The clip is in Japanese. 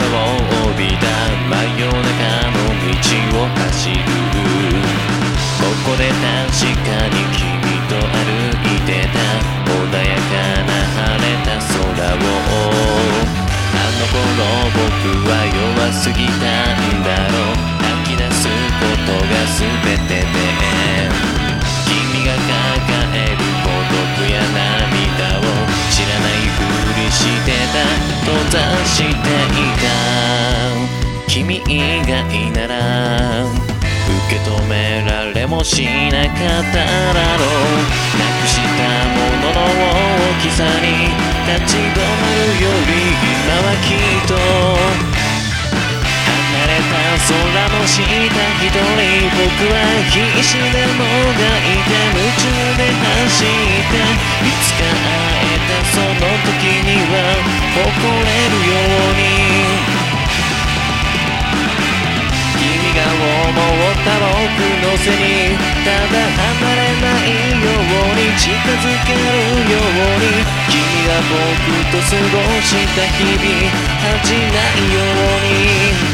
を帯びた真夜中の道を走るここで確かに君と歩いてた穏やかな晴れた空をあの頃僕は弱すぎたんだろう吐き出すことが全てで君が抱える孤独や涙を知らないふりしてた。閉ざしていた。君以外なら受け止められもしなかっただろうなくしたものの大きさに立ち止まるより今はきっと離れた空の下一人僕は必死でもがいて夢中で走っていつか会えたその時には誇れるよせにただ離れないように近づけるように君が僕と過ごした日々恥じないように